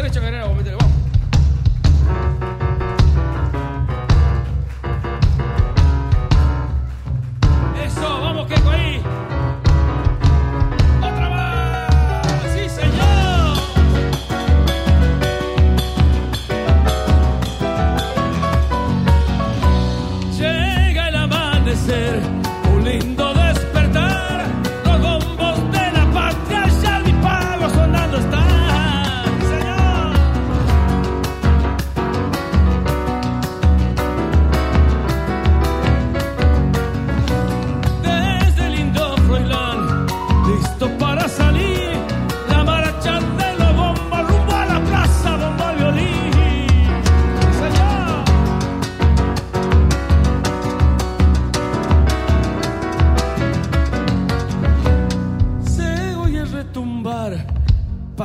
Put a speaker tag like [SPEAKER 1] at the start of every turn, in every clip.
[SPEAKER 1] Derecho Guerrero, vamos, métele, vamos.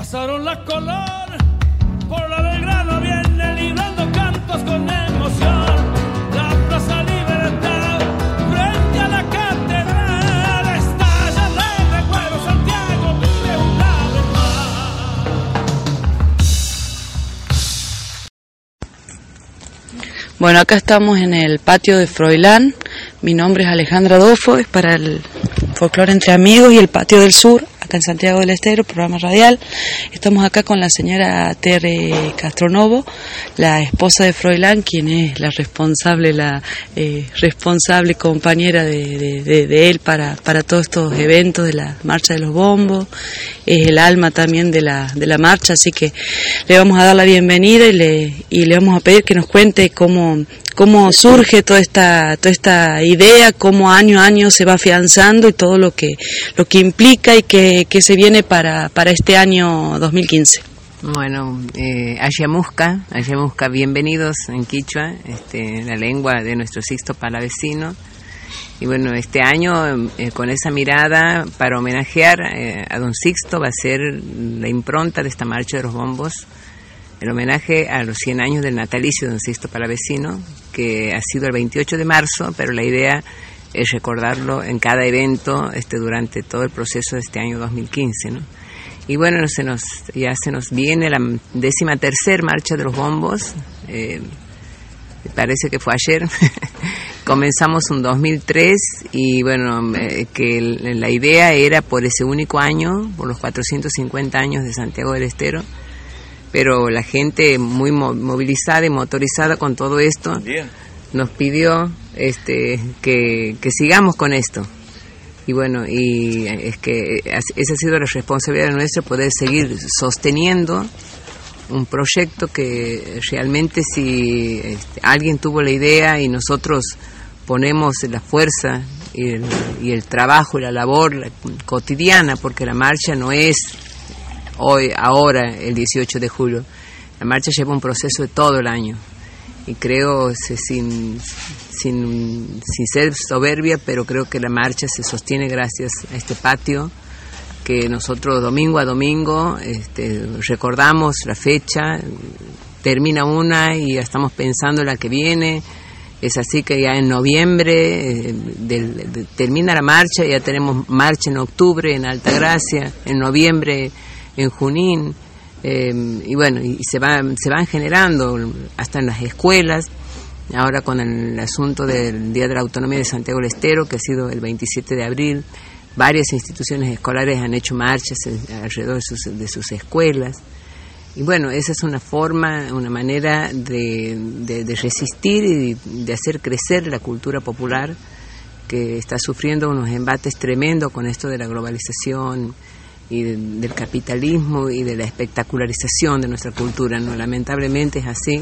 [SPEAKER 1] Pasaron la color, por la Belgrano viene librando cantos con emoción. La plaza libertad, frente a la catedral, estalla de recuerdo Santiago, vive una vez más.
[SPEAKER 2] Bueno, acá estamos en el patio de Froilán. Mi nombre es Alejandra Dofo, es para el Folclore entre Amigos y el Patio del Sur, en Santiago del Estero, programa radial. Estamos acá con la señora Tere Castronovo, la esposa de Froilán, quien es la responsable, la eh, responsable compañera de- de él para, para todos estos eventos de la Marcha de los Bombos. Es el alma también de la, de la marcha, así que le vamos a dar la bienvenida y le, y le vamos a pedir que nos cuente cómo, cómo surge toda esta, toda esta idea, cómo año a año se va afianzando y todo lo que, lo que implica y que, que se viene para, para este año 2015.
[SPEAKER 3] Bueno, eh, Ayamusca, Ayamusca, bienvenidos en Quichua, este, la lengua de nuestro Sixto Palavecino. Y bueno, este año eh, con esa mirada para homenajear eh, a don Sixto va a ser la impronta de esta marcha de los bombos, el homenaje a los 100 años del natalicio de don Sixto Palavecino, que ha sido el 28 de marzo, pero la idea es recordarlo en cada evento este, durante todo el proceso de este año 2015. ¿no? Y bueno, se nos, ya se nos viene la décima tercer marcha de los bombos. eh, parece que fue ayer. Comenzamos un 2003 y bueno, eh, que la idea era por ese único año, por los 450 años de Santiago del Estero, pero la gente muy mo- movilizada y motorizada con todo esto nos pidió este, que, que sigamos con esto. Y bueno, y es que esa ha sido la responsabilidad nuestra, poder seguir sosteniendo un proyecto que realmente si este, alguien tuvo la idea y nosotros ponemos la fuerza y el, y el trabajo y la labor la- cotidiana, porque la marcha no es hoy, ahora, el 18 de julio, la marcha lleva un proceso de todo el año y creo sin, sin, sin ser soberbia, pero creo que la marcha se sostiene gracias a este patio que nosotros domingo a domingo este, recordamos la fecha, termina una y ya estamos pensando en la que viene. Es así que ya en noviembre eh, del- de- termina la marcha, ya tenemos marcha en octubre en Altagracia, en noviembre en Junín, eh, y bueno, y se, va, se van generando hasta en las escuelas, ahora con el asunto del Día de la Autonomía de Santiago del Estero, que ha sido el 27 de abril, varias instituciones escolares han hecho marchas alrededor de sus, escuelas. Y bueno, esa es una forma, una manera de- de resistir y de hacer crecer la cultura popular que está sufriendo unos embates tremendos con esto de la globalización y de- del capitalismo y de la espectacularización de nuestra cultura. ¿no? Lamentablemente es así.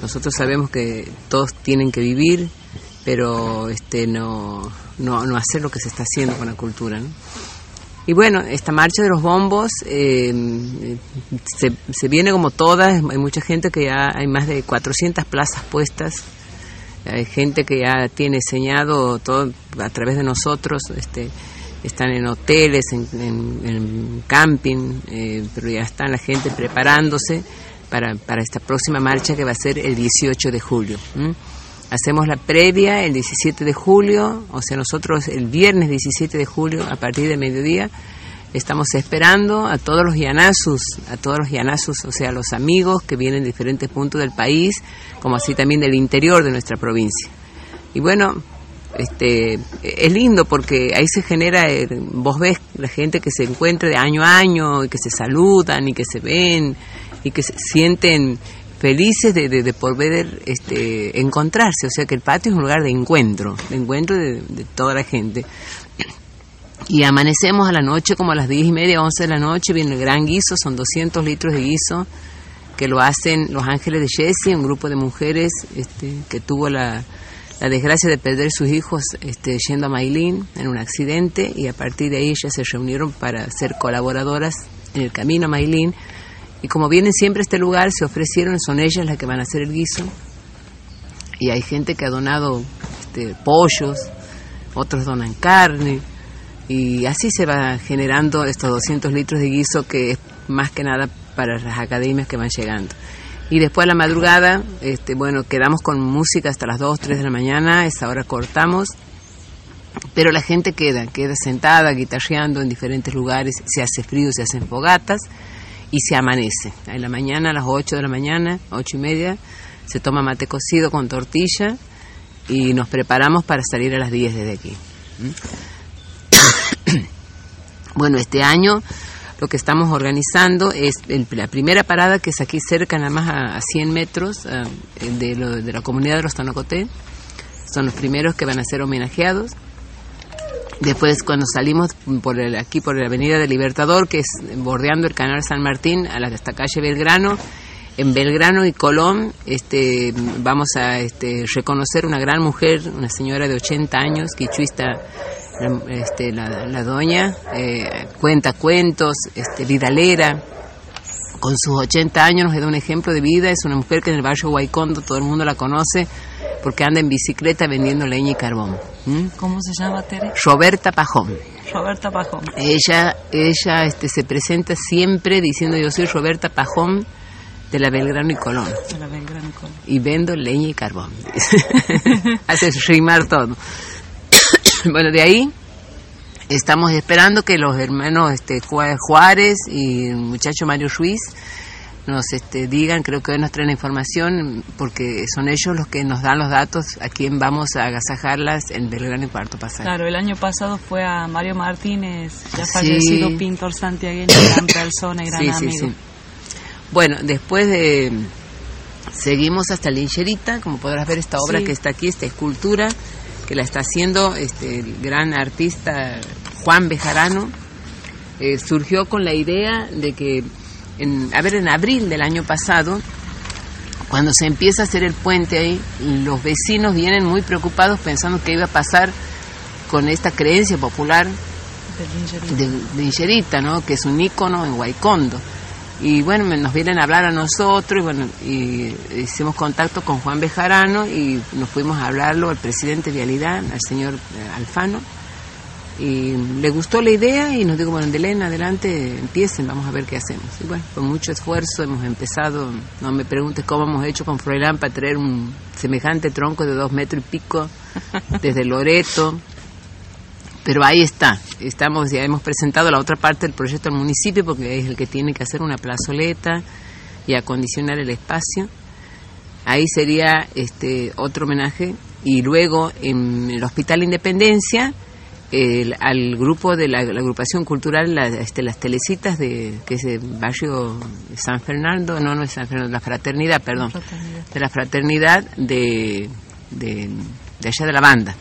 [SPEAKER 3] Nosotros sabemos que todos tienen que vivir, pero este no, no, no hacer lo que se está haciendo con la cultura. Y bueno, esta marcha de los bombos eh, se, se viene como todas, hay mucha gente que ya hay más de 400 plazas puestas, hay gente que ya tiene señado todo a través de nosotros, este, están en hoteles, en, camping, eh, pero ya está la gente preparándose para, para esta próxima marcha que va a ser el 18 de julio. Hacemos la previa el 17 de julio, o sea, nosotros el viernes 17 de julio a partir de mediodía Estamos esperando a todos los yanazos, a todos los yanazos, o sea, los amigos que vienen de diferentes puntos del país, como así también del interior de nuestra provincia. Y bueno, este, es lindo porque ahí se genera, eh, vos ves la gente que se encuentra de año a año y que se saludan y que se ven y que se sienten felices de, de, poder este, encontrarse, o sea que el patio es un lugar de encuentro, de encuentro de, de toda la gente. Y amanecemos a la noche como a las diez y media, once de la noche, viene el gran guiso, son 200 litros de guiso que lo hacen los ángeles de Jessie, un grupo de mujeres este, que tuvo la, la desgracia de perder sus hijos este, yendo a Mailín en un accidente y a partir de ahí ellas se reunieron para ser colaboradoras en el camino a Mailín. Y como vienen siempre a este lugar se ofrecieron, son ellas las que van a hacer el guiso. Y hay gente que ha donado este, pollos, otros donan carne. Y así se va generando estos 200 litros de guiso que es más que nada para las academias que van llegando. Y después a la madrugada, este, bueno, quedamos con música hasta las 2, 3 de la mañana, esa hora cortamos, pero la gente queda, queda sentada, guitarreando en diferentes lugares, se hace frío, se hacen fogatas y se amanece. En la mañana, a las 8 de la mañana, 8 y media, se toma mate cocido con tortilla y nos preparamos para salir a las 10 desde aquí. bueno, este año lo que estamos organizando es la primera parada que es aquí cerca, nada más a, 100 metros eh, de, de, la comunidad de los Tanocoté. Son los primeros que van a ser homenajeados. Después, cuando salimos por el, aquí por la Avenida del Libertador, que es bordeando el Canal San Martín, a la, esta calle Belgrano, en Belgrano y Colón, este, vamos a este, reconocer una gran mujer, una señora de 80 años, quichuista este, la, doña eh, cuenta cuentos, este, vidalera, con sus 80 años nos da un ejemplo de vida, es una mujer que en el barrio Guaycondo todo el mundo la conoce porque anda en bicicleta vendiendo leña y carbón.
[SPEAKER 2] ¿Cómo se llama, Tere?
[SPEAKER 3] Roberta Pajón.
[SPEAKER 2] Roberta Pajón.
[SPEAKER 3] Ella, ella este, se presenta siempre diciendo yo soy Roberta Pajón de la Belgrano y Colón.
[SPEAKER 2] De la Belgrano y Colón.
[SPEAKER 3] Y vendo leña y carbón. Hace rimar todo. bueno, de ahí estamos esperando que los hermanos este, Juárez y el muchacho Mario Ruiz nos este, digan, creo que hoy nos traen la información, porque son ellos los que nos dan los datos a quién vamos a agasajarlas en Belgrano y Cuarto Pasaje.
[SPEAKER 2] Claro, el año pasado fue a Mario Martínez, ya fallecido pintor santiagueño, gran persona y gran amigo.
[SPEAKER 3] bueno, después de... Seguimos hasta Lincherita, como podrás ver esta obra que está aquí, esta escultura que la está haciendo este, el gran artista Juan Bejarano, eh, surgió con la idea de que, en, a ver, en abril del año pasado, cuando se empieza a hacer el puente ahí, los vecinos vienen muy preocupados pensando qué iba a pasar con esta creencia popular de Ingerita, ¿no? que es un ícono en Huaycondo y bueno, nos vienen a hablar a nosotros y bueno, y hicimos contacto con Juan Bejarano y nos fuimos a hablarlo al presidente de Vialidad, al señor eh, Alfano, y le gustó la idea y nos dijo, bueno, Elena, adelante, empiecen, vamos a ver qué hacemos. Y bueno, con mucho esfuerzo hemos empezado, no me preguntes cómo hemos hecho con Froilán para traer un semejante tronco de dos metros y pico desde Loreto, pero ahí está, estamos ya hemos presentado la otra parte del proyecto al municipio porque es el que tiene que hacer una plazoleta y acondicionar el espacio. Ahí sería este otro homenaje. Y luego en el Hospital Independencia al grupo de la, agrupación cultural este, las telecitas de que es el barrio San Fernando no no es San Fernando la fraternidad perdón. De la fraternidad de, de allá de la banda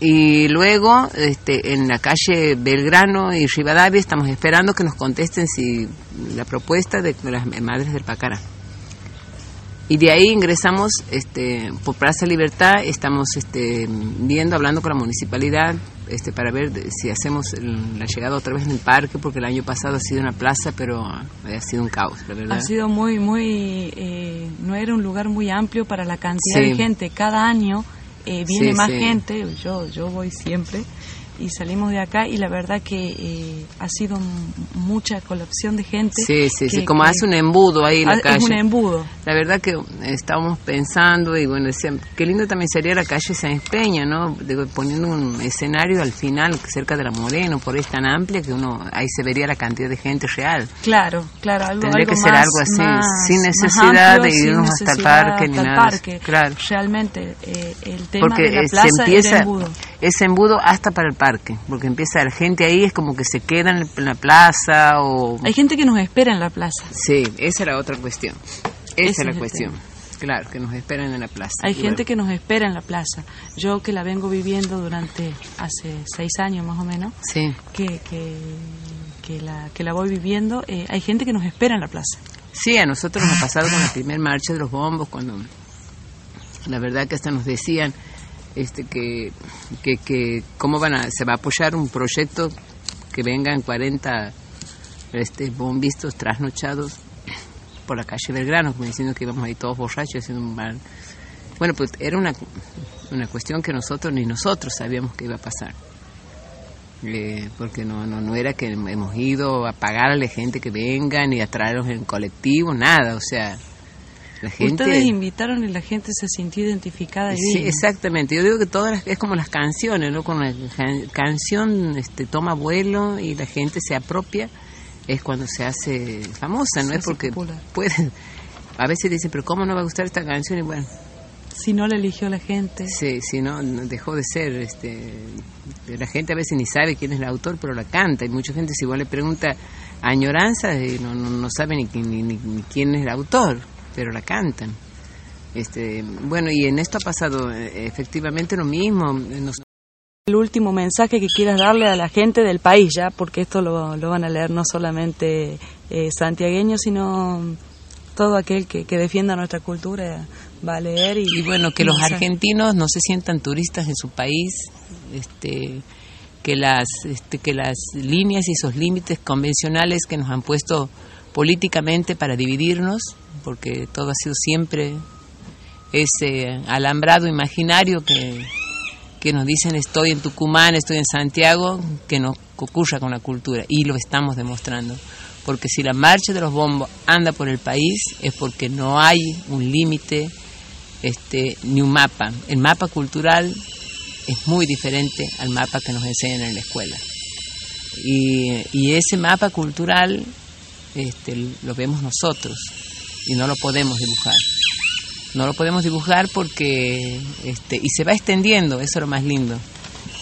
[SPEAKER 3] y luego, este, en la calle Belgrano y Rivadavia, estamos esperando que nos contesten si la propuesta de las Madres del Pacara. Y de ahí ingresamos este, por Plaza Libertad, estamos este, viendo, hablando con la municipalidad este, para ver si hacemos la llegada otra vez en el parque, porque el año pasado ha sido una plaza, pero ha sido un caos, la verdad.
[SPEAKER 2] Ha sido muy, muy, eh, no era un lugar muy amplio para la cantidad de gente. Cada año eh, viene más gente, yo, yo voy siempre, y salimos de acá y la verdad que eh, ha sido mucha colección de gente.
[SPEAKER 3] Sí, sí, sí, como hace un embudo ahí en la calle.
[SPEAKER 2] Es un embudo.
[SPEAKER 3] La verdad que estábamos pensando y bueno, decían, qué lindo también sería la calle San Peña, ¿no? poniendo un escenario al final cerca de la Moreno, por ahí es tan amplia que uno ahí se vería la cantidad de gente real.
[SPEAKER 2] Claro, claro, algo
[SPEAKER 3] Tendría que
[SPEAKER 2] ser
[SPEAKER 3] algo así, sin necesidad de irnos hasta el parque ni nada.
[SPEAKER 2] Parque. Claro. Realmente eh, el tema de la plaza se
[SPEAKER 3] empieza,
[SPEAKER 2] embudo.
[SPEAKER 3] Es embudo hasta para el parque, porque empieza la gente ahí, es como que se queda en la plaza o...
[SPEAKER 2] Hay gente que nos espera en la plaza.
[SPEAKER 3] Sí, esa era otra cuestión. Esa es la cuestión. Claro, que nos esperan en la plaza.
[SPEAKER 2] Hay gente que nos espera en la plaza. Yo que la vengo viviendo durante hace seis años más o menos,
[SPEAKER 3] sí.
[SPEAKER 2] que, que, que, la, que la voy viviendo, eh, hay gente que nos espera en la plaza.
[SPEAKER 3] Sí, a nosotros nos ha pasado con la primer marcha de los bombos, cuando la verdad que hasta nos decían este que, que, que cómo van a, se va a apoyar un proyecto que vengan 40 este, bombistas trasnochados por la calle Belgrano, como diciendo que íbamos ahí todos borrachos haciendo un mal. Bueno, pues era una, una cuestión que nosotros ni nosotros sabíamos que iba a pasar. Eh, porque no, no, no era que hemos ido a pagarle gente que venga ni a traerlos en colectivo, nada, o sea, la gente...
[SPEAKER 2] Ustedes invitaron y la gente se sintió identificada y
[SPEAKER 3] Sí, exactamente, yo digo que todas es como las canciones, ¿no? Con la canción este, toma vuelo y la gente se apropia es cuando se hace famosa, no es porque puede. A veces dicen, pero ¿cómo no va a gustar esta canción? Y bueno.
[SPEAKER 2] Si no la eligió la gente.
[SPEAKER 3] Sí, si no, dejó de ser. este La gente a veces ni sabe quién es el autor, pero la canta. Y mucha gente, si igual le pregunta añoranza, eh, no, no, no sabe ni, ni, ni, quién es el autor, pero la cantan. Este, bueno, y en esto ha pasado eh, efectivamente lo mismo. Nos
[SPEAKER 2] el último mensaje que quieras darle a la gente del país ya, porque esto lo, van a leer no solamente eh, santiagueños, sino todo aquel que, defienda nuestra cultura va a leer. Y,
[SPEAKER 3] bueno, que los argentinos no se sientan turistas en su país, este, que, las, este, que las líneas y esos límites convencionales que nos han puesto políticamente para dividirnos, porque todo ha sido siempre ese alambrado imaginario que que nos dicen estoy en Tucumán, estoy en Santiago, que no ocurra con la cultura. Y lo estamos demostrando. Porque si la marcha de los bombos anda por el país es porque no hay un límite este, ni un mapa. El mapa cultural es muy diferente al mapa que nos enseñan en la escuela. Y, ese mapa cultural este, lo vemos nosotros y no lo podemos dibujar. No lo podemos dibujar porque este y se va extendiendo eso es lo más lindo.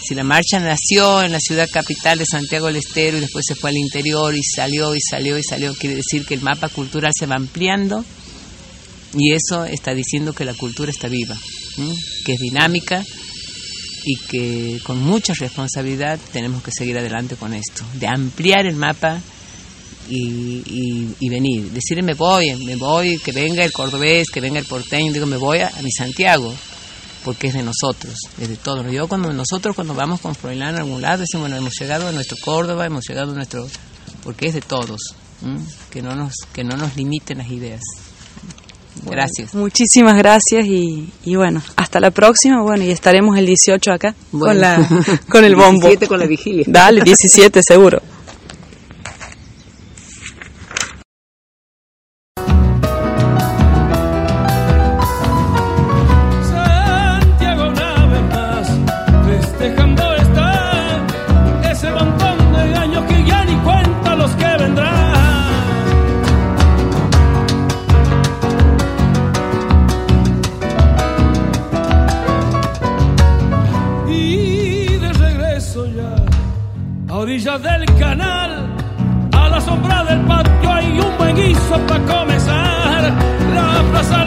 [SPEAKER 3] Si la marcha nació en la ciudad capital de Santiago del Estero y después se fue al interior y salió y salió y salió quiere decir que el mapa cultural se va ampliando y eso está diciendo que la cultura está viva que es dinámica y que con mucha responsabilidad tenemos que seguir adelante con esto de ampliar el mapa y, y, venir. Decir me voy, me voy, que venga el cordobés, que venga el porteño, digo me voy a, mi Santiago, porque es de nosotros, es de todos. Yo cuando nosotros cuando vamos con Froilán a algún lado decimos bueno hemos llegado a nuestro Córdoba, hemos llegado a nuestro, porque es de todos, que no nos que no nos limiten las ideas. Gracias.
[SPEAKER 2] muchísimas gracias y, y, bueno, hasta la próxima. Bueno, y estaremos el 18 acá con, la, con el bombo.
[SPEAKER 3] 17 con la vigilia.
[SPEAKER 2] Dale, 17 seguro.
[SPEAKER 1] orilla del canal, a la sombra del patio hay un buen guiso para comenzar. La plaza